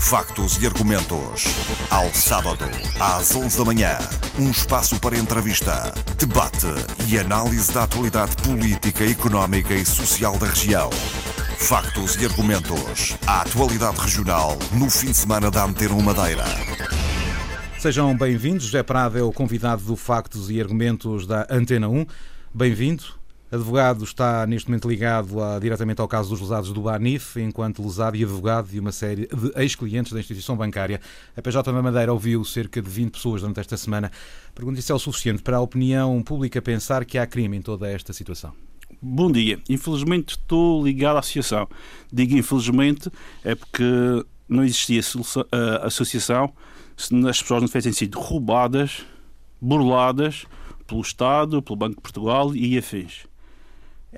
Factos e argumentos. Ao sábado, às 11 da manhã. Um espaço para entrevista, debate e análise da atualidade política, económica e social da região. Factos e argumentos. A atualidade regional no fim de semana da Antena Madeira. Sejam bem-vindos. José Prado é o convidado do Factos e Argumentos da Antena 1. Bem-vindo. Advogado está neste momento ligado a, diretamente ao caso dos lesados do Banif, enquanto lesado e advogado de uma série de ex-clientes da instituição bancária. A PJ da Madeira ouviu cerca de 20 pessoas durante esta semana. Pergunto se é o suficiente para a opinião pública pensar que há crime em toda esta situação. Bom dia. Infelizmente estou ligado à associação. Digo infelizmente é porque não existia associação se as pessoas não tivessem sido roubadas, burladas pelo Estado, pelo Banco de Portugal e afins.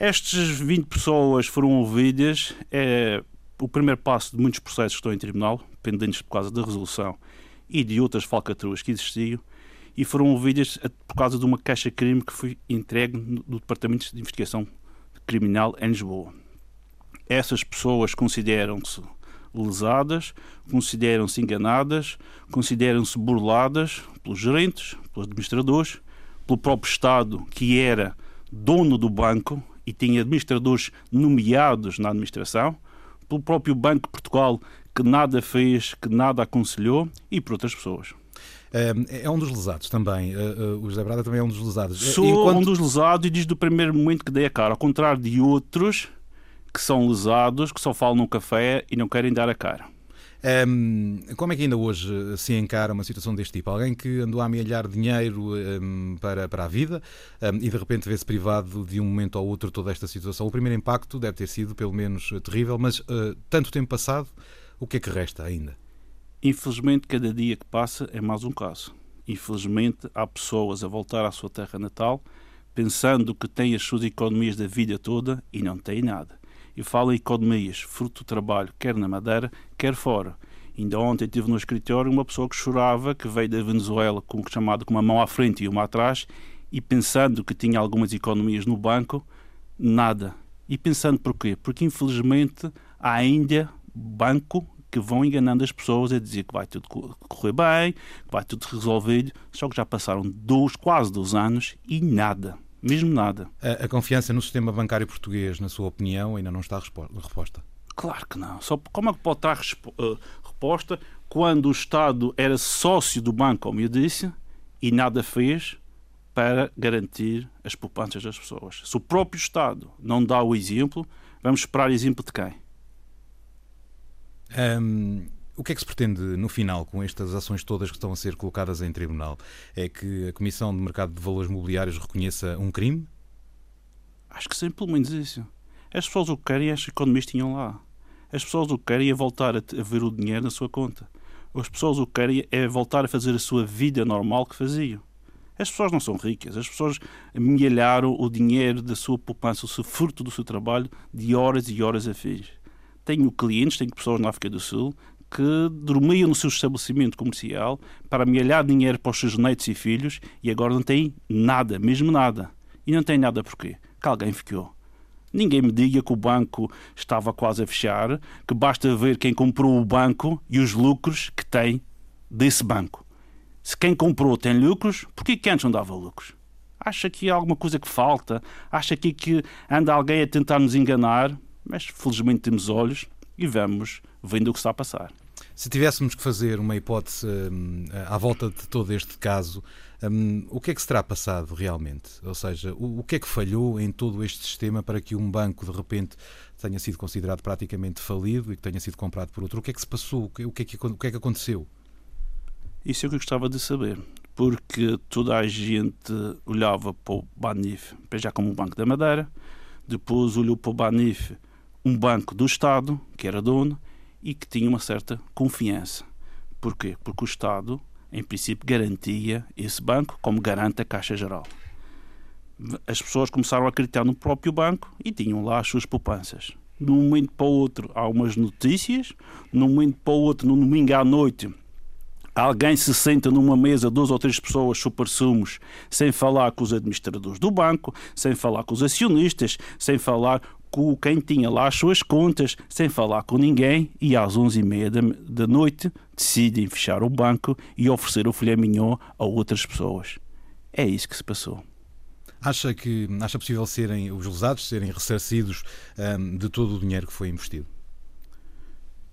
Estas 20 pessoas foram ouvidas, é o primeiro passo de muitos processos que estão em tribunal, pendentes por causa da resolução e de outras falcatruas que existiam, e foram ouvidas por causa de uma caixa-crime que foi entregue no Departamento de Investigação Criminal em Lisboa. Essas pessoas consideram-se lesadas, consideram-se enganadas, consideram-se burladas pelos gerentes, pelos administradores, pelo próprio Estado, que era dono do banco e tinha administradores nomeados na administração, pelo próprio Banco de Portugal, que nada fez, que nada aconselhou, e por outras pessoas. É um dos lesados também. O José Brada também é um dos lesados. Sou Enquanto... um dos lesados e desde o primeiro momento que dei a cara, ao contrário de outros que são lesados, que só falam no café e não querem dar a cara. Um, como é que ainda hoje se encara uma situação deste tipo? Alguém que andou a amealhar dinheiro um, para, para a vida um, e de repente vê-se privado de um momento ao outro toda esta situação. O primeiro impacto deve ter sido, pelo menos, terrível, mas uh, tanto tempo passado, o que é que resta ainda? Infelizmente, cada dia que passa é mais um caso. Infelizmente, há pessoas a voltar à sua terra natal pensando que têm as suas economias da vida toda e não têm nada e falo em economias, fruto do trabalho, quer na Madeira, quer fora. Ainda ontem tive no escritório uma pessoa que chorava, que veio da Venezuela, com, chamado com uma mão à frente e uma atrás, e pensando que tinha algumas economias no banco, nada. E pensando porquê? Porque infelizmente há ainda banco que vão enganando as pessoas a dizer que vai tudo correr bem, que vai tudo resolvido, só que já passaram dois, quase dois anos e nada. Mesmo nada. A, a, confiança no sistema bancário português, na sua opinião, ainda não está reposta? Claro que não. Só, como é que pode estar uh, reposta quando o Estado era sócio do banco, como eu disse, e nada fez para garantir as poupanças das pessoas? Se o próprio Estado não dá o exemplo, vamos esperar exemplo de quem? Um, o que é que se pretende no final com estas ações todas que estão a ser colocadas em tribunal? É que a Comissão de Mercado de Valores Mobiliários reconheça um crime? Acho que sim, pelo menos isso. As pessoas o que querem, as economistas tinham lá. As pessoas o que querem é voltar a, ver o dinheiro na sua conta. As pessoas o que querem é voltar a fazer a sua vida normal que faziam. As pessoas não são ricas, as pessoas amealharam o dinheiro da sua poupança, o seu fruto do seu trabalho, de horas e horas a fio. Tenho clientes, tenho pessoas na África do Sul que dormiam no seu estabelecimento comercial para amealhar dinheiro para os seus netos e filhos e agora não têm nada, mesmo nada. E não têm nada porquê? Que alguém ficou. Ninguém me diga que o banco estava quase a fechar, que basta ver quem comprou o banco e os lucros que tem desse banco. Se quem comprou tem lucros, por que antes não dava lucros? Acha que há alguma coisa que falta? Acha que, que anda alguém a tentar nos enganar? Mas felizmente temos olhos e vamos vendo o que está a passar. Se tivéssemos que fazer uma hipótese um, à volta de todo este caso, um, o que é que se terá passado realmente? Ou seja, o, que é que falhou em todo este sistema para que um banco de repente tenha sido considerado praticamente falido e que tenha sido comprado por outro? O que é que se passou? O que, é, que, o que é que aconteceu? Isso é o que eu gostava de saber, porque toda a gente olhava para o Banif já como um banco da Madeira, depois olhou para o Banif um banco do Estado, que era dono, e que tinha uma certa confiança. Porquê? Porque o Estado, em princípio, garantia esse banco como garante a Caixa Geral. As pessoas começaram a acreditar no próprio banco e tinham lá as suas poupanças. De um momento para o outro há umas notícias, de um momento para o outro, no domingo à noite, alguém se senta numa mesa, duas ou três pessoas super sumos, sem falar com os administradores do banco, sem falar com os acionistas, sem falar com quem tinha lá as suas contas, sem falar com ninguém, e às 11h30 da, da noite decidem fechar o banco e oferecer o filé mignon a outras pessoas. É isso que se passou. Acha que acha possível serem os lesados serem ressarcidos um, de todo o dinheiro que foi investido?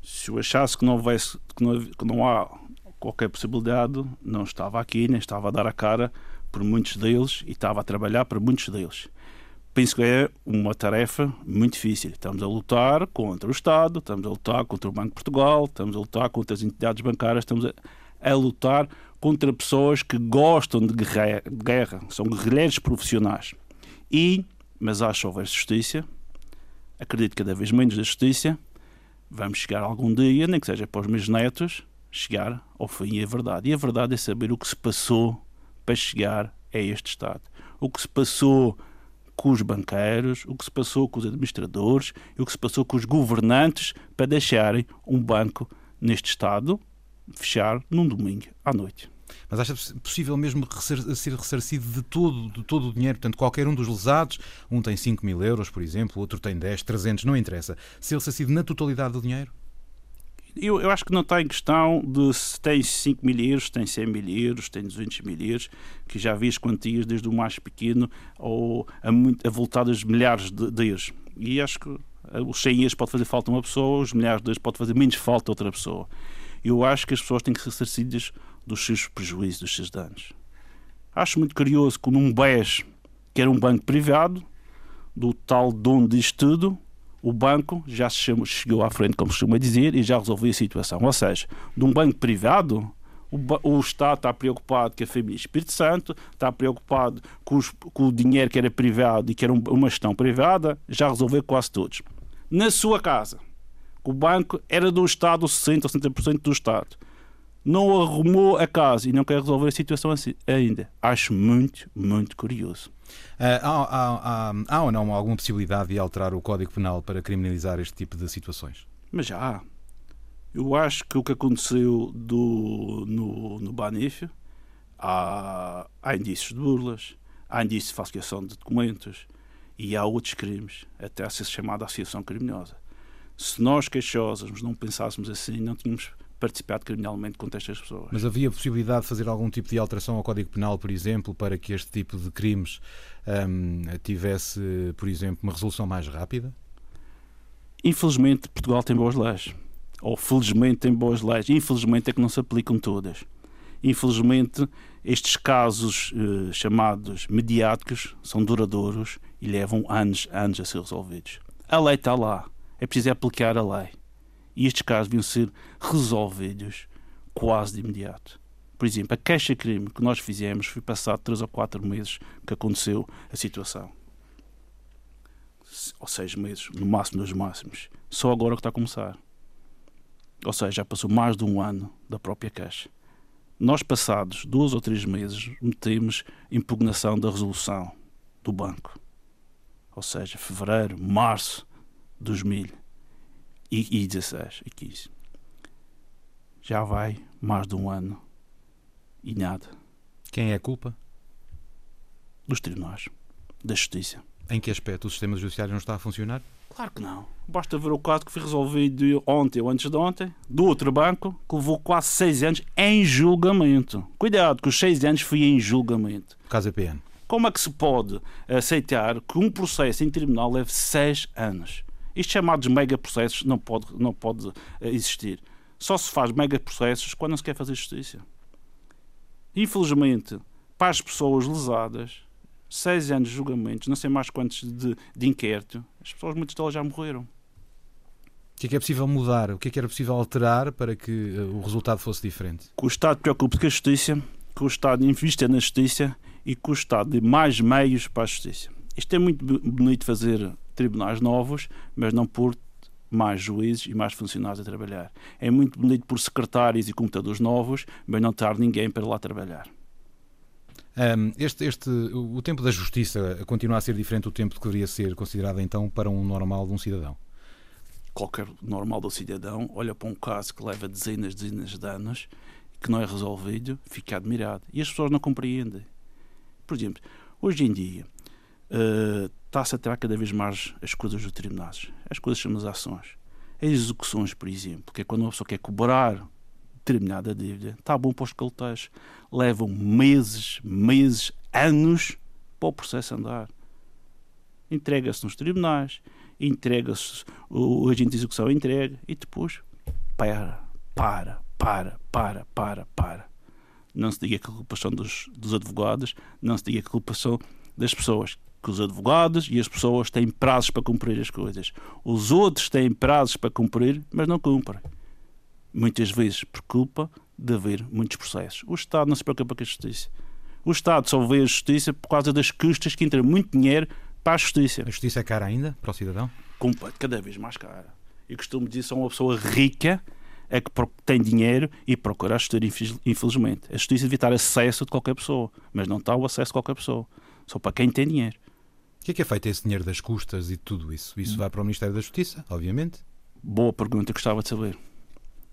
Se eu achasse que não, houvesse, que não, que não há qualquer possibilidade, não estava aqui, nem estava a dar a cara por muitos deles e estava a trabalhar para muitos deles. Penso que é uma tarefa muito difícil. Estamos a lutar contra o Estado, estamos a lutar contra o Banco de Portugal, estamos a lutar contra as entidades bancárias, estamos a, a lutar contra pessoas que gostam de guerra, de guerra, são guerrilheiros profissionais. E, mas acho que houver justiça, acredito cada vez menos da justiça, vamos chegar algum dia, nem que seja para os meus netos, chegar ao fim e a verdade. E a verdade é saber o que se passou para chegar a este estado. O que se passou com os banqueiros, o que se passou com os administradores e o que se passou com os governantes para deixarem um banco neste estado fechar num domingo à noite. Mas acha possível mesmo ser ressarcido de todo, de todo o dinheiro? Portanto, qualquer um dos lesados, um tem 5 mil euros, por exemplo, outro tem 10, 300, não interessa. Ser ressarcido na totalidade do dinheiro? Eu, eu acho que não está em questão de se tem 5 mil euros, tem 100 mil euros, tem 200 mil euros, que já vi as quantias desde o mais pequeno ou a, muito, a voltadas milhares de, de euros. E acho que os 100 euros pode fazer falta uma pessoa, os milhares de euros pode fazer menos falta outra pessoa. Eu acho que as pessoas têm que ser ressarcidas dos seus prejuízos, dos seus danos. Acho muito curioso que num BES, que era um banco privado, do tal dono disto tudo, o banco já chegou, à frente, como costuma dizer, e já resolveu a situação. Ou seja, de um banco privado, o, Estado está preocupado com a família Espírito Santo, está preocupado com, os, com, o dinheiro que era privado e que era um, uma gestão privada, já resolveu quase todos. Na sua casa, o banco era do Estado, 60% ou 70% do Estado. Não arrumou a casa e não quer resolver a situação assim, ainda. Acho muito, muito curioso. Uh, há, há, há, há, ou não alguma possibilidade de alterar o Código Penal para criminalizar este tipo de situações? Mas já há. Eu acho que o que aconteceu do, no, no Banif, há, há indícios de burlas, há indícios de falsificação de documentos e há outros crimes, até a ser chamada associação criminosa. Se nós, queixosos, não pensássemos assim, não tínhamos participado criminalmente contra estas pessoas. Mas havia possibilidade de fazer algum tipo de alteração ao Código Penal, por exemplo, para que este tipo de crimes hum, tivesse, por exemplo, uma resolução mais rápida? Infelizmente, Portugal tem boas leis. Ou felizmente tem boas leis. Infelizmente é que não se aplicam todas. Infelizmente, estes casos eh, chamados mediáticos são duradouros e levam anos, anos a ser resolvidos. A lei está lá. É preciso aplicar a lei. E estes casos deviam ser resolvidos quase de imediato. Por exemplo, a queixa-crime que nós fizemos foi passado três ou quatro meses que aconteceu a situação. Ou seis meses, no máximo dos máximos. Só agora que está a começar. Ou seja, já passou mais de um ano da própria queixa. Nós, passados dois ou três meses, metemos impugnação da resolução do banco. Ou seja, fevereiro, março de 2000 e, e 16 e 15. Já vai mais de um ano e nada. Quem é a culpa? Dos tribunais, da justiça. Em que aspecto o sistema judiciário não está a funcionar? Claro que não. Basta ver o caso que foi resolvido ontem ou antes de ontem, do outro banco, que levou quase seis anos em julgamento. Cuidado, que os seis anos foi em julgamento. O caso EPN. Como é que se pode aceitar que um processo em tribunal leve seis anos? Estes chamados megaprocessos não pode, não pode eh, existir. Só se faz megaprocessos quando não se quer fazer justiça. Infelizmente, para as pessoas lesadas, seis anos de julgamentos, não sei mais quantos de, de inquérito, as pessoas, muitas delas já morreram. O que é que é possível mudar? O que é que era possível alterar para que eh, o resultado fosse diferente? Que o Estado preocupe com a justiça, que o Estado invista na justiça e que o Estado dê mais meios para a justiça. Isto é muito bonito fazer tribunais novos, mas não por mais juízes e mais funcionários a trabalhar. É muito bonito por secretários e computadores novos, mas não ter ninguém para lá trabalhar. Um, este, este, o tempo da justiça continua a ser diferente do tempo que deveria ser considerado então para um normal de um cidadão? Qualquer normal do cidadão olha para um caso que leva dezenas, dezenas de anos, que não é resolvido, fica admirado. E as pessoas não compreendem. Por exemplo, hoje em dia, está-se a tirar cada vez mais as coisas dos tribunais. As coisas são as ações. As execuções, por exemplo, que é quando uma pessoa quer cobrar determinada dívida, está bom para os calteiros. Levam meses, meses, anos para o processo andar. Entrega-se nos tribunais, entrega-se, o agente de execução entrega e depois para, para, para, para, para, para. Não se diga que a culpa são dos, dos advogados, não se diga que a culpa são das pessoas. Que os advogados e as pessoas têm prazos para cumprir as coisas. Os outros têm prazos para cumprir, mas não cumprem. Muitas vezes por culpa de haver muitos processos. O Estado não se preocupa com a justiça. O Estado só vê a justiça por causa das custas que entra muito dinheiro para a justiça. A justiça é cara ainda para o cidadão? Cada vez mais cara. E costumo dizer, só uma pessoa rica é que tem dinheiro e procura a justiça, infelizmente. A justiça devia estar acesso de qualquer pessoa, mas não está o acesso de qualquer pessoa. Só para quem tem dinheiro. O que é que é feito esse dinheiro das custas e tudo isso? Isso hum. vai para o Ministério da Justiça, obviamente? Boa pergunta, gostava de saber.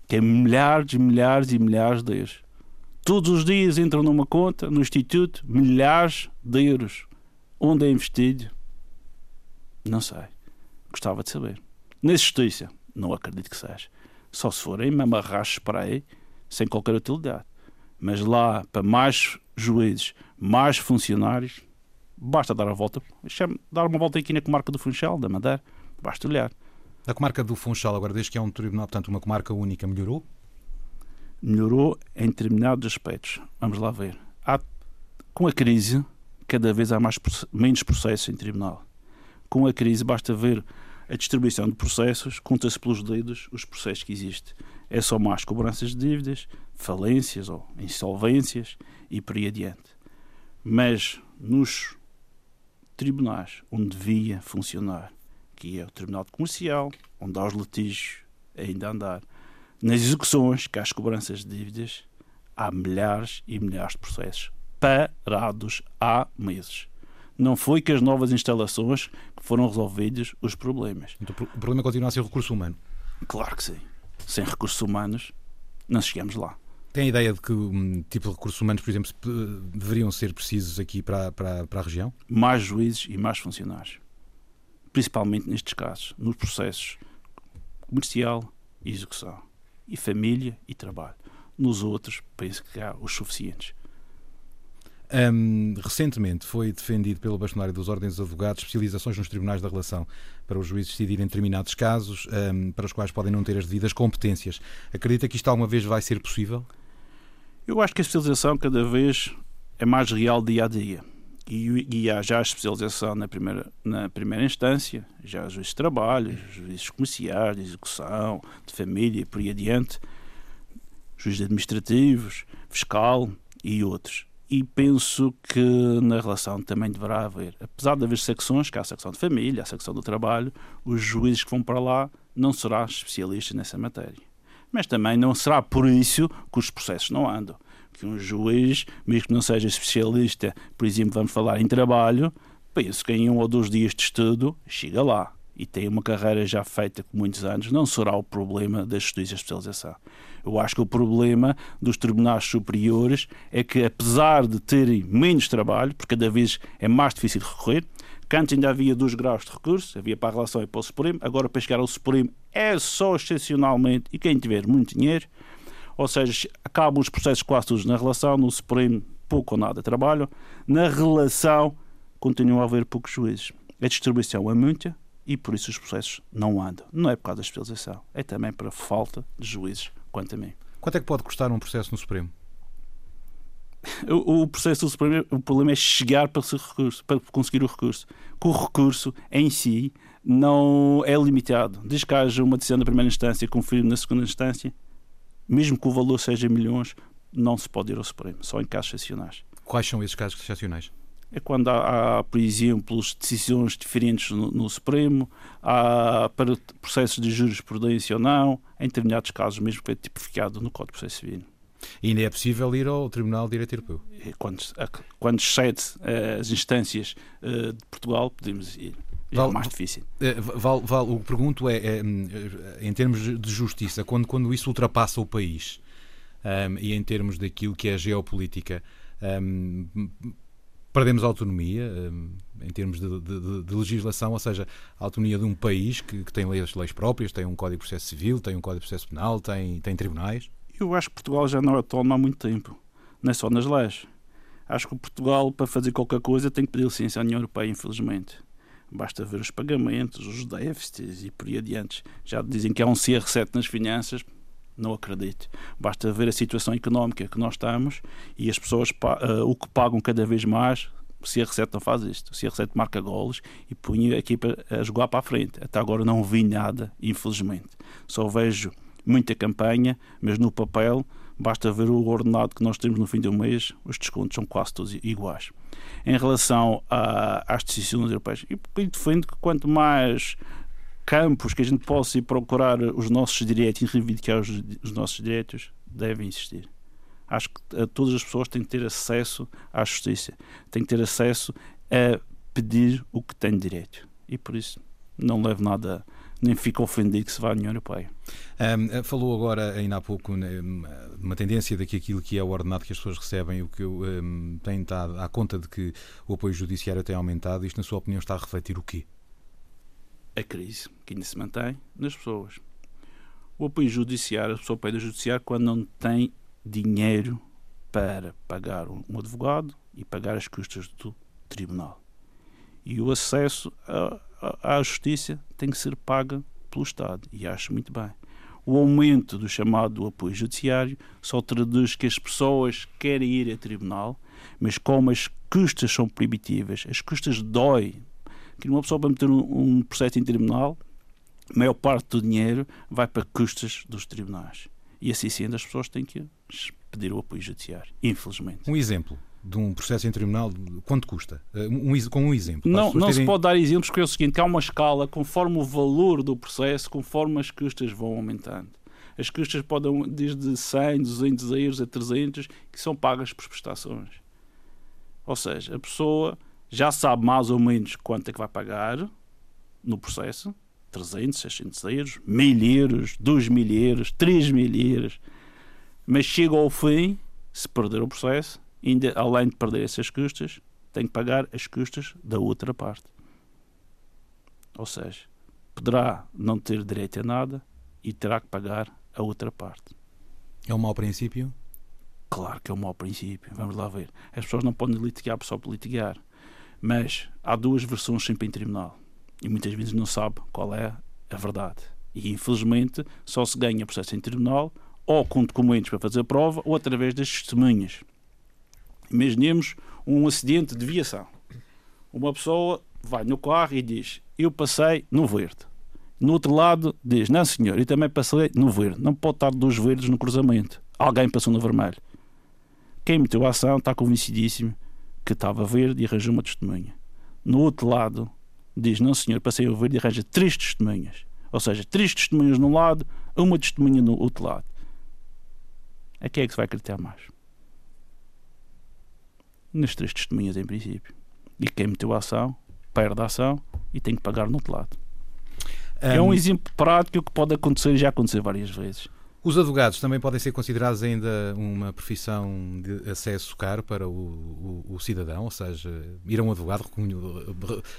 Que é milhares e milhares e milhares de euros. Todos os dias entram numa conta, no Instituto, milhares de euros. Onde é investido? Não sei. Gostava de saber. Na Justiça, não acredito que seja só se forem mesmo arrastos para aí, sem qualquer utilidade. Mas lá, para mais juízes, mais funcionários, basta dar a volta, dar uma volta aqui na comarca do Funchal, da Madeira, basta olhar. A comarca do Funchal, agora desde que é um tribunal, portanto, uma comarca única, melhorou? Melhorou em determinados aspectos. Vamos lá ver. Há, com a crise, cada vez há mais, menos processos em tribunal. Com a crise, basta ver a distribuição de processos, conta-se pelos dedos os processos que existem. É só mais cobranças de dívidas, falências ou insolvências e por aí adiante. Mas nos tribunais onde devia funcionar, que é o Tribunal Comercial, onde há os litígios ainda a andar, nas execuções, que há as cobranças de dívidas, há milhares e milhares de processos parados há meses não foi que as novas instalações foram resolvidos os problemas. Então, o problema continua a ser o recurso humano? Claro que sim. Sem recursos humanos, não chegamos lá. Tem a ideia de que um, tipo de recursos humanos, por exemplo, deveriam ser precisos aqui para, para, para a região? Mais juízes e mais funcionários. Principalmente nestes casos, nos processos comercial e execução. E família e trabalho. Nos outros, penso que há os suficientes. Um, recentemente foi defendido pelo bastonário dos Ordens de Advogados especializações nos tribunais da relação para os juízes decidirem determinados casos um, para os quais podem não ter as devidas competências. Acredita que isto alguma vez vai ser possível? Eu acho que a especialização cada vez é mais real dia a dia. E, e há já a especialização na primeira, na primeira instância, já juízes de trabalho, juízes comerciais, de execução, de família e por aí adiante, juízes administrativos, fiscal e outros e penso que na relação também deverá haver, apesar de haver secções, que há a secção de família, a secção do trabalho, os juízes que vão para lá não serão especialistas nessa matéria. Mas também não será por isso que os processos não andam. Que um juiz, mesmo que não seja especialista, por exemplo, vamos falar em trabalho, penso que em um ou dois dias de estudo chega lá e tem uma carreira já feita com muitos anos, não será o problema da justiça de especialização. Eu acho que o problema dos tribunais superiores é que, apesar de terem menos trabalho, porque cada vez é mais difícil recorrer, que antes ainda havia dois graus de recurso, havia para a relação e para o Supremo, agora para chegar ao Supremo é só excepcionalmente e quem tiver muito dinheiro, ou seja, acabam os processos quase todos na relação, no Supremo pouco ou nada trabalham, na relação continua a haver poucos juízes. A distribuição é muita, e por isso os processos não andam. Não é por causa da especialização, é também para falta de juízes, quanto a mim. Quanto é que pode custar um processo no Supremo? O, o processo do Supremo, o problema é chegar para, recurso, para conseguir o recurso. Que o recurso em si não é limitado. Desde que haja uma decisão da primeira instância confirme na segunda instância, mesmo que o valor seja milhões, não se pode ir ao Supremo, só em casos excepcionais. Quais são esses casos excepcionais? é quando há, há, por exemplo, decisões diferentes no, no, Supremo, há para processos de jurisprudência ou não, em determinados casos mesmo que é tipificado no Código de Processo Civil. E ainda é possível ir ao Tribunal de Direito Europeu? Quando, quando excede eh, as instâncias eh, de Portugal, podemos ir. É val, mais difícil. Eh, val, val, o que pergunto é, é, em termos de justiça, quando, quando isso ultrapassa o país um, e em termos daquilo que é a geopolítica, um, perdemos autonomia em termos de, de, de, legislação, ou seja, a autonomia de um país que, que, tem leis, leis próprias, tem um Código de Processo Civil, tem um Código de Processo Penal, tem, tem tribunais? Eu acho que Portugal já não é autónomo há muito tempo, não é só nas leis. Acho que Portugal, para fazer qualquer coisa, tem que pedir licença à União Europeia, infelizmente. Basta ver os pagamentos, os déficits e por aí adiante. Já dizem que há um CR7 nas finanças, não acredito. Basta ver a situação económica que nós estamos e as pessoas uh, o que pagam cada vez mais. O CR7 não faz isto. O CR7 marca golos e punha a equipa a jogar para a frente. Até agora não vi nada, infelizmente. Só vejo muita campanha, mas no papel basta ver o ordenado que nós temos no fim do mês, os descontos são quase todos iguais. Em relação a, às decisões europeias, eu defendo que quanto mais campos que a gente possa ir procurar os nossos direitos e reivindicar os, os nossos direitos, devem existir. Acho que todas as pessoas têm que ter acesso à justiça, têm que ter acesso a pedir o que têm direito. E por isso não levo nada nem fico ofendido que se vá à União Europeia. Um, falou agora, ainda há pouco, né, uma tendência de que aquilo que é o ordenado que as pessoas recebem, o que um, tem estado à conta de que o apoio judiciário tem aumentado, isto, na sua opinião, está a refletir o quê? A crise que ainda se mantém nas pessoas. O apoio judiciário, a pessoa pede judiciário quando não tem dinheiro para pagar um advogado e pagar as custas do tribunal. E o acesso à justiça tem que ser paga pelo Estado. E acho muito bem. O aumento do chamado apoio judiciário só traduz que as pessoas querem ir a tribunal, mas como as custas são proibitivas, as custas dói. Que uma pessoa para meter um, um processo em tribunal, a maior parte do dinheiro vai para custas dos tribunais. E assim sendo, as pessoas têm que pedir o apoio judiciário, infelizmente. Um exemplo de um processo em tribunal, quanto custa? Eh, um, com um exemplo. Não, não terem... se pode dar exemplos porque é o seguinte, há uma escala conforme o valor do processo, conforme as custas vão aumentando. As custas podem desde 100, 200 euros a 300 que são pagas por prestações. Ou seja, a pessoa já sabe mais ou menos quanto é que vai pagar no processo, 300, 600 euros, 1000 euros, 2000 euros, 3000 euros, mas chega ao fim, se perder o processo, ainda além de perder essas custas, tem que pagar as custas da outra parte. Ou seja, poderá não ter direito a nada e terá que pagar a outra parte. É um mau princípio? Claro que é um mau princípio. Vamos lá ver. As pessoas não podem litigar só por litigar. Mas há duas versões sempre em tribunal. E muitas vezes não sabe qual é a verdade. E infelizmente só se ganha processo em tribunal ou com documentos para fazer a prova ou através das testemunhas. Imaginemos um acidente de viação. Uma pessoa vai no carro e diz: Eu passei no verde. No outro lado diz: Não, senhor, eu também passei no verde. Não pode estar dois verdes no cruzamento. Alguém passou no vermelho. Quem meteu a ação está convencidíssimo que estava verde e arranjou uma testemunha. No outro lado diz: Não, senhor, passei o verde e arranja três testemunhas. Ou seja, três testemunhas num lado, uma testemunha no outro lado. A quem é que se vai acreditar mais? Nas três testemunhas, em princípio. E quem meteu a ação, perde a ação e tem que pagar no outro lado. Um, é um exemplo prático que pode acontecer e já aconteceu várias vezes. Os advogados também podem ser considerados ainda uma profissão de acesso caro para o, o, o cidadão, ou seja, ir a um advogado,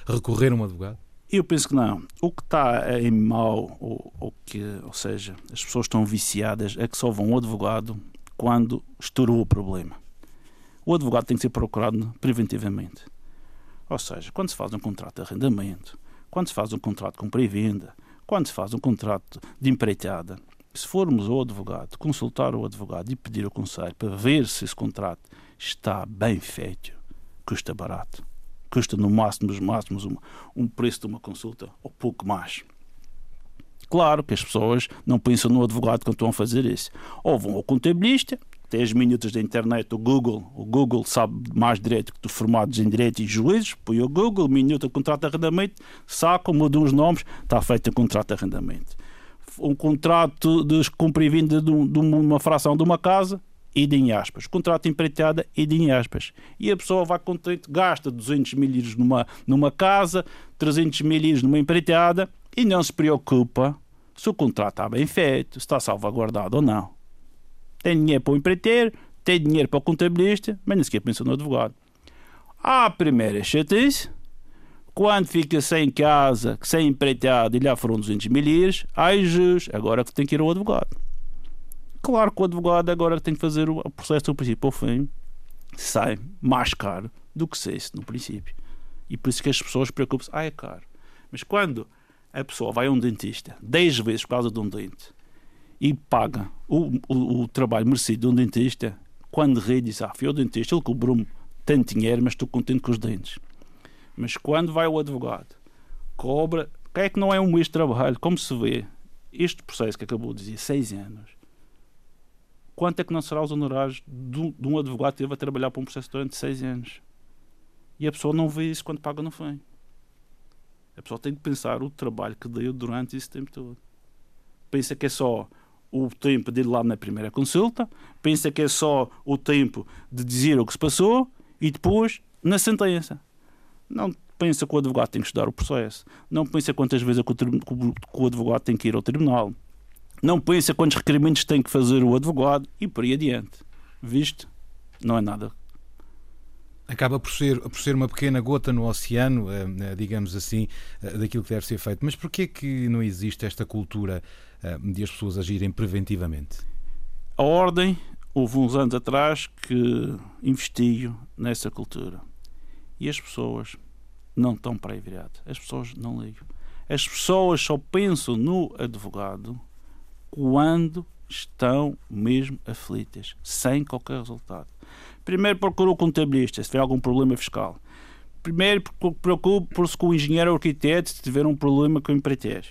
recorrer a um advogado? Eu penso que não. O que está em mal, ou, ou, que, ou seja, as pessoas estão viciadas, é que só vão ao advogado quando estourou o problema o advogado tem que ser procurado preventivamente. Ou seja, quando se faz um contrato de arrendamento, quando se faz um contrato com pré-venda, quando se faz um contrato de empreitada, se formos ao advogado, consultar o advogado e pedir o conselho para ver se esse contrato está bem feito, custa barato. Custa no máximo dos máximos um, um preço de uma consulta ou pouco mais. Claro que as pessoas não pensam no advogado quando estão a fazer isso. Ou vão ao contabilista tem as minutas da internet, o Google, o Google sabe mais direito que os formados em direito e juízes, põe o Google, minuta, contrato de arrendamento, saca, muda os nomes, está feito o contrato de arrendamento. Um contrato de compra e venda de, uma fração de uma casa, e em aspas. Contrato de empreitada, e em aspas. E a pessoa vai contente, gasta 200 mil euros numa, numa casa, 300 mil euros numa empreitada, e não se preocupa se o contrato está bem feito, se está salvaguardado ou não tem dinheiro para o empreiteiro, tem dinheiro para o contabilista, mas nem sequer pensa no advogado. À primeira chatice, quando fica sem casa, sem empreitada e lá foram 200 mil euros, ai agora que tem que ir ao advogado. Claro que o advogado agora tem que fazer o processo do princípio ao fim, sai mais caro do que se no princípio. E por isso que as pessoas preocupam-se, ah, é caro. Mas quando a pessoa vai a um dentista 10 vezes por causa de um dente e paga o, o, o trabalho merecido de um dentista, quando ri diz, ah, fui ao dentista, ele cobrou-me tanto dinheiro, mas estou contente com os dentes. Mas quando vai ao advogado, cobra, que é que não é um mês de trabalho, como se vê, este processo que acabou de dizer, seis anos, quanto é que não será os honorários de um advogado que teve a trabalhar para um processo durante seis anos? E a pessoa não vê isso quando paga no fim. A pessoa tem que pensar o trabalho que deu durante esse tempo todo. Pensa que é só o tempo de ir lá na primeira consulta, pensa que é só o tempo de dizer o que se passou e depois na sentença. Não pensa que o advogado tem que estudar o processo. Não pensa quantas vezes é o advogado tem que ir ao tribunal. Não pensa quantos requerimentos tem que fazer o advogado e por aí adiante. Visto? Não é nada acaba por ser, por ser uma pequena gota no oceano, eh, eh, digamos assim, eh, daquilo que deve ser feito. Mas porquê que não existe esta cultura de as pessoas agirem preventivamente? A Ordem, houve uns anos atrás que investiu nessa cultura. E as pessoas não estão para aí viradas. As pessoas não ligam. As pessoas só pensam no advogado quando estão mesmo aflitas, sem qualquer resultado. Primeiro procura o contabilista se tiver algum problema fiscal. Primeiro preocupe-se com o engenheiro ou arquiteto se tiver um problema com o empreiteiro.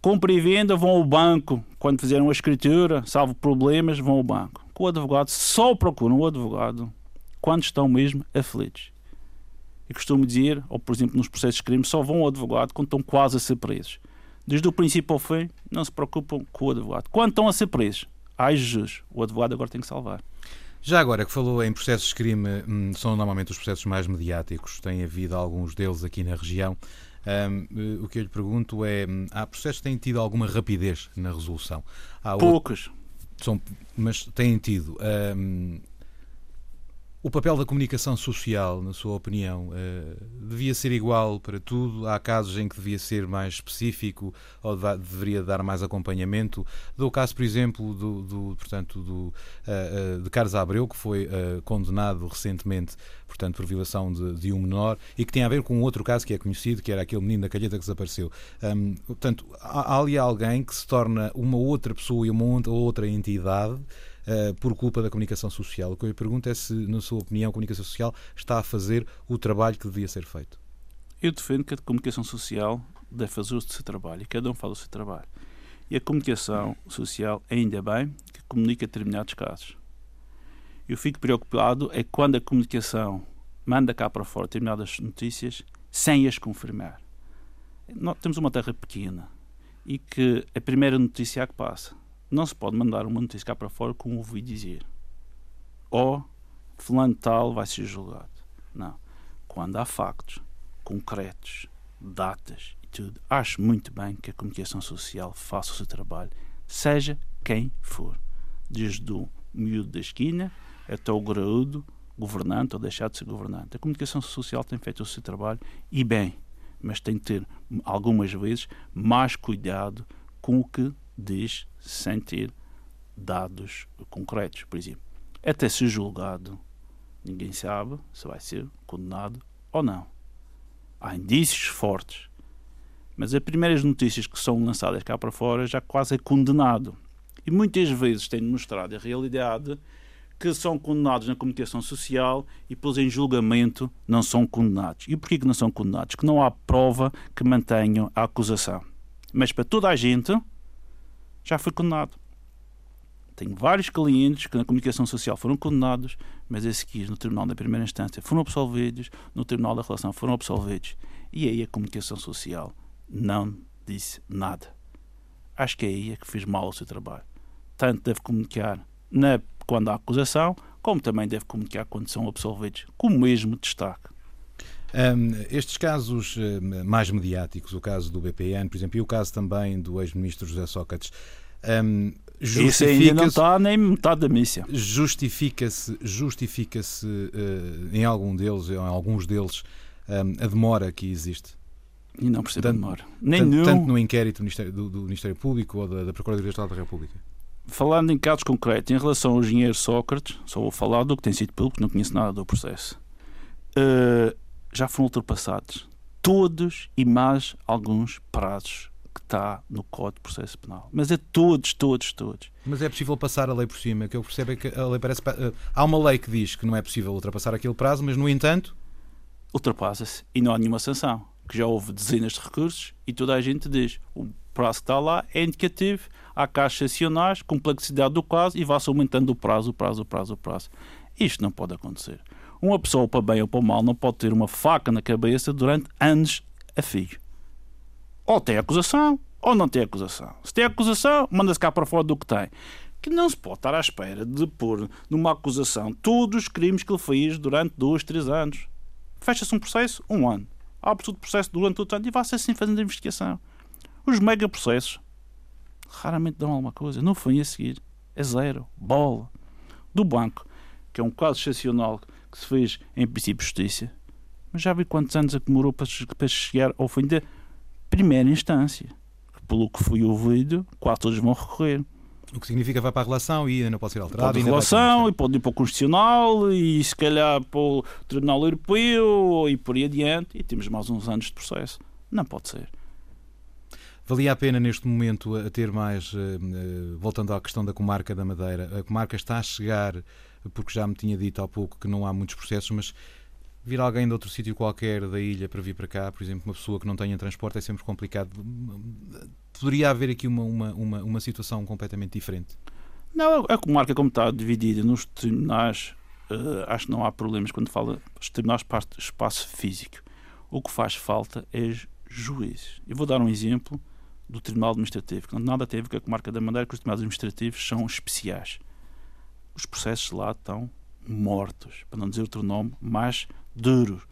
Compra e venda vão ao banco. Quando fizeram a escritura, salvo problemas, vão ao banco. Com o advogado, só procuram o advogado quando estão mesmo aflitos. E costumo dizer, ou por exemplo nos processos de crime, só vão ao advogado quando estão quase a ser presos. Desde o princípio ao fim, não se preocupam com o advogado. Quando estão a ser presos, ai Jesus, o advogado agora tem que salvar. Já agora que falou em processos de crime, hum, são normalmente os processos mais mediáticos, tem havido alguns deles aqui na região. Um, o que eu lhe pergunto é: hum, há processos que têm tido alguma rapidez na resolução? Há Poucos. Outro, são, mas têm tido. Um, o papel da comunicação social, na sua opinião, uh, devia ser igual para tudo? Há casos em que devia ser mais específico ou deveria dar mais acompanhamento? Dou o caso, por exemplo, do, do portanto, do, uh, uh, de Carlos Abreu, que foi condenado recentemente portanto, por violação de, de, um menor e que tem a ver com outro caso que é conhecido, que era aquele menino da calheta que desapareceu. Portanto, há, há ali alguém que se torna uma outra pessoa e uma outra entidade uh, por culpa da comunicação social. O que eu lhe pergunto é se, na sua opinião, a comunicação social está a fazer o trabalho que devia ser feito. Eu defendo que a comunicação social deve fazer o seu trabalho e cada um faz o seu trabalho. E a comunicação social, ainda bem, que comunica determinados casos. Eu fico preocupado é quando a comunicação manda cá para fora determinadas notícias sem as confirmar. Nós temos uma terra pequena e que a primeira notícia é que passa. Não se pode mandar uma notícia cá para fora como ouvi dizer. Ou fulano tal vai ser julgado. Não. Quando há factos concretos, datas e tudo, acho muito bem que a comunicação social faça o seu trabalho, seja quem for. Desde o miúdo da esquina até o graúdo, governante ou deixar de ser governante. A comunicação social tem feito o seu trabalho e bem, mas tem que ter algumas vezes mais cuidado com o que diz sem ter dados concretos. Por exemplo, até ser julgado, ninguém sabe se vai ser condenado ou não. Há indícios fortes, mas as primeiras notícias que são lançadas cá para fora já quase é condenado. E muitas vezes tem mostrado a realidade que são condenados na comunicação social e depois em julgamento não são condenados. E porquê que não são condenados? Que não há prova que mantenham a acusação. Mas para toda a gente, já foi condenado. Tenho vários clientes que na comunicação social foram condenados, mas a seguir no Tribunal da Primeira Instância foram absolvidos, no Tribunal da Relação foram absolvidos. E aí a comunicação social não disse nada. Acho que é aí é que fez mal o seu trabalho. Tanto deve comunicar na, quando há acusação, como também deve comunicar quando são absolvidos, com o mesmo destaque. Um, estes casos mais mediáticos, o caso do BPN, por exemplo, e o caso também do ex-ministro José Sócrates, um, Isso ainda não está nem metade da missa. Justifica-se justifica-se uh, em algum deles, em alguns deles, um, a demora que existe? E não percebo tanto, a demora. Nem tanto, nenhum... tanto no inquérito do Ministério, do, do Ministério Público ou da, da Procuradoria Geral da República? Falando em casos concretos, em relação ao engenheiro Sócrates, só vou falar do que tem sido público, não conheço nada do processo. Uh, já foram ultrapassados todos e mais alguns prazos que está no Código de Processo Penal. Mas é todos, todos, todos. Mas é possível passar a lei por cima. que eu percebo é que a lei parece. Eh, há uma lei que diz que não é possível ultrapassar aquele prazo, mas no entanto. Ultrapassa-se e não há nenhuma sanção. Que já houve dezenas de recursos e toda a gente diz o prazo que está lá é indicativo, há caixas acionais, complexidade do caso e vai-se aumentando o prazo, o prazo, o prazo, o prazo. Isto não pode acontecer. Uma pessoa, para bem ou para mal, não pode ter uma faca na cabeça durante anos a fio. Ou tem acusação, ou não tem acusação. Se tem acusação, manda-se cá para fora do que tem. Que não se pode estar à espera de pôr numa acusação todos os crimes que ele fez durante dois, três anos. Fecha-se um processo, um ano. Abre-se outro processo durante outro ano e vai-se assim fazendo a investigação. Os megaprocessos raramente dão alguma coisa. Não foi a seguir. É zero. Bola. Do banco, que é um caso excepcional que se fez em princípio justiça. Mas já vi quantos anos é que demorou para chegar ao fim da primeira instância. Pelo que fui ouvido, quase todos vão recorrer. O que significa vai para a relação e ainda não pode ser alterado. Pode relação e pode ir para o Constitucional e se calhar para o Tribunal Europeu e por aí adiante e temos mais uns anos de processo. Não pode ser. Valia a pena neste momento a ter mais, eh, eh, voltando à questão da comarca da Madeira, a comarca está a chegar, porque já me tinha dito há pouco que não há muitos processos, mas vir alguém de outro sítio qualquer da ilha para vir para cá, por exemplo, uma pessoa que não tenha transporte é sempre complicado. Poderia haver aqui uma, uma, uma, uma situação completamente diferente? Não, a comarca, como está dividida nos tribunais, uh, acho que não há problemas quando fala os tribunais para espaço físico. O que faz falta é juízes. Eu vou dar um exemplo do Tribunal Administrativo, que nada ver com a comarca da Madeira, que os tribunais administrativos são especiais. Os processos lá estão mortos, para não dizer outro nome, mais duros.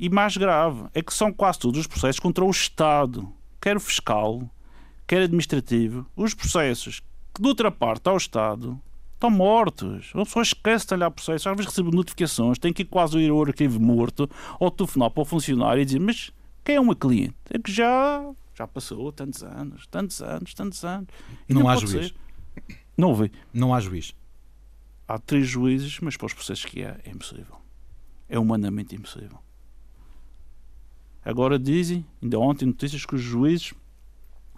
E mais grave é que são quase todos os processos contra o Estado, quer o fiscal, quer administrativo. Os processos que de outra parte ao Estado estão mortos. A pessoa esquece de olhar processos, às vezes recebe notificações, tem que ir quase ir ao arquivo morto ou telefonar para o funcionário e dizer: Mas quem é uma cliente? É que já, já passou tantos anos, tantos anos, tantos anos. E não, não há juiz. Ser. Não ouvi. Não há juiz. Há três juízes, mas para os processos que há é impossível é humanamente impossível. Agora dizem, ainda ontem, notícias que os juízes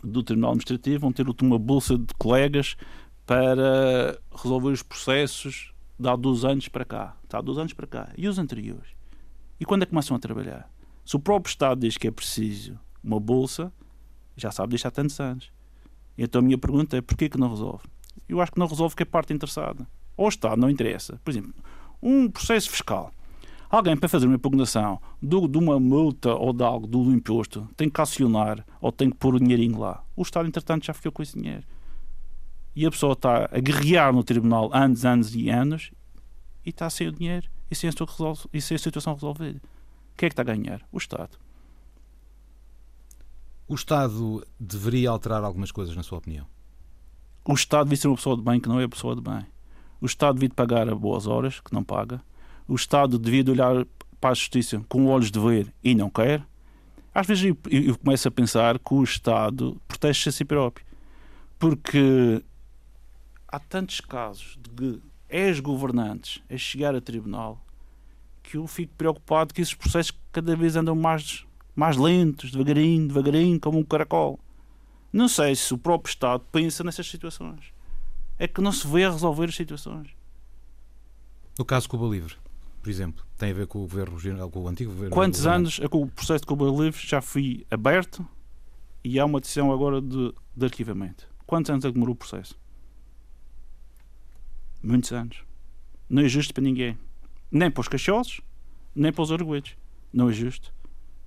do Tribunal Administrativo vão ter uma bolsa de colegas para resolver os processos de há 12 anos para cá. Está há 12 anos para cá. E os anteriores? E quando é que começam a trabalhar? Se o próprio Estado diz que é preciso uma bolsa, já sabe disto há tantos anos. Então a minha pergunta é porquê que não resolve? Eu acho que não resolve que é parte interessada. Ou o Estado não interessa. Por exemplo, um processo fiscal. Alguém para fazer uma impugnação do, de uma multa ou de algo do imposto tem que acionar ou tem que pôr o dinheirinho lá. O Estado, entretanto, já ficou com esse dinheiro. E a pessoa está a guerrear no tribunal anos, anos e anos e está sem o dinheiro e sem a, e sem a situação resolvida. Quem é que está a ganhar? O Estado. O Estado deveria alterar algumas coisas, na sua opinião? O Estado devia ser uma pessoa de bem que não é pessoa de bem. O Estado devia pagar a boas horas, que não paga o Estado devia de olhar para a justiça com olhos de ver e não quer, às vezes eu, eu começo a pensar que o Estado protege-se a si próprio. Porque há tantos casos de ex-governantes a chegar a tribunal que eu fico preocupado que esses processos cada vez andam mais, mais lentos, devagarinho, devagarinho, como um caracol. Não sei se o próprio Estado pensa nessas situações. É que não se vê a resolver as situações. No caso Cuba Livre por exemplo, tem a ver com o governo com o antigo governo Quantos anos é que o processo de Cuba Livre já foi aberto e há uma decisão agora de, de arquivamento? Quantos anos é que demorou o processo? Muitos anos. Não é justo para ninguém. Nem para os cachosos, nem para os arguidos. Não é justo.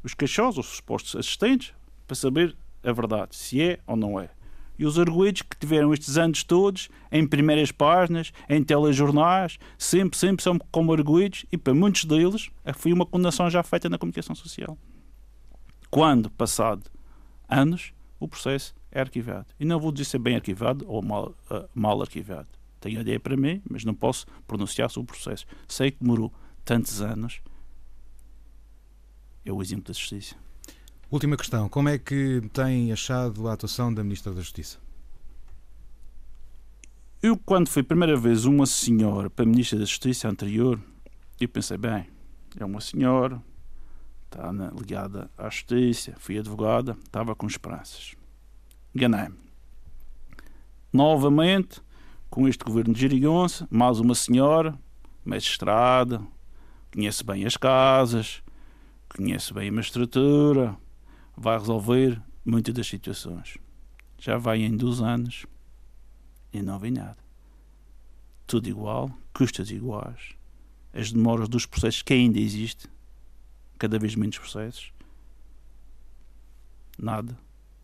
Os cachosos, os supostos assistentes, para saber a verdade, se é ou não é e os arguídos que tiveram estes anos todos em primeiras páginas, em telejornais, sempre, sempre são como arguídos e para muitos deles foi uma condenação já feita na comunicação social. Quando, passado anos, o processo é arquivado. E não vou dizer se é bem arquivado ou mal, uh, mal arquivado. Tenho a ideia para mim, mas não posso pronunciar sobre o processo. Sei que demorou tantos anos. É o exemplo da Justiça. Última questão. Como é que tem achado a atuação da Ministra da Justiça? Eu, quando foi a primeira vez uma senhora para a Ministra da Justiça anterior, eu pensei, bem, é uma senhora, está ligada à Justiça, fui advogada, estava com esperanças. Enganei-me. Novamente, com este governo de Girionça, mais uma senhora, magistrada, conhece bem as casas, conhece bem a magistratura, vai resolver muitas das situações. Já vai em dois anos e não vem nada. Tudo igual, custas iguais, as demoras dos processos que ainda existem, cada vez menos processos. Nada,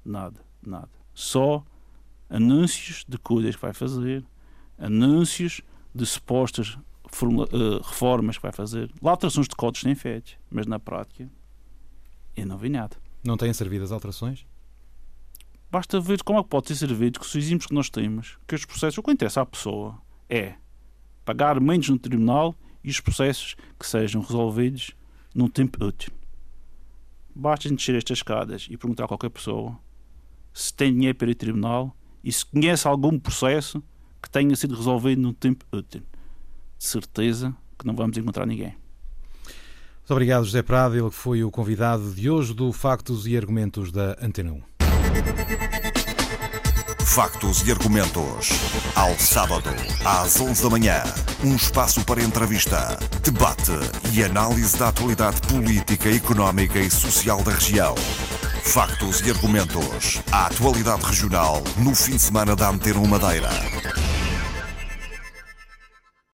nada, nada. Só anúncios de coisas que vai fazer, anúncios de supostas uh, reformas que vai fazer, lá alterações de códigos têm feito, mas na prática eu não vi nada. Não têm servido as alterações? Basta ver como é que pode ter servido que os exemplos que nós temos, que os processos, o que interessa à pessoa é pagar menos no tribunal e os processos que sejam resolvidos num tempo útil. Basta descer estas escadas e perguntar a qualquer pessoa se tem dinheiro para ir ao tribunal e se conhece algum processo que tenha sido resolvido num tempo útil. De certeza que não vamos encontrar ninguém. Muito obrigado, José Prado, ele foi o convidado de hoje do Factos e Argumentos da Antena 1. Factos e Argumentos. Ao sábado, às 11 da manhã. Um espaço para entrevista, debate e análise da atualidade política, económica e social da região. Factos e Argumentos. A atualidade regional no fim de semana da Antena Madeira.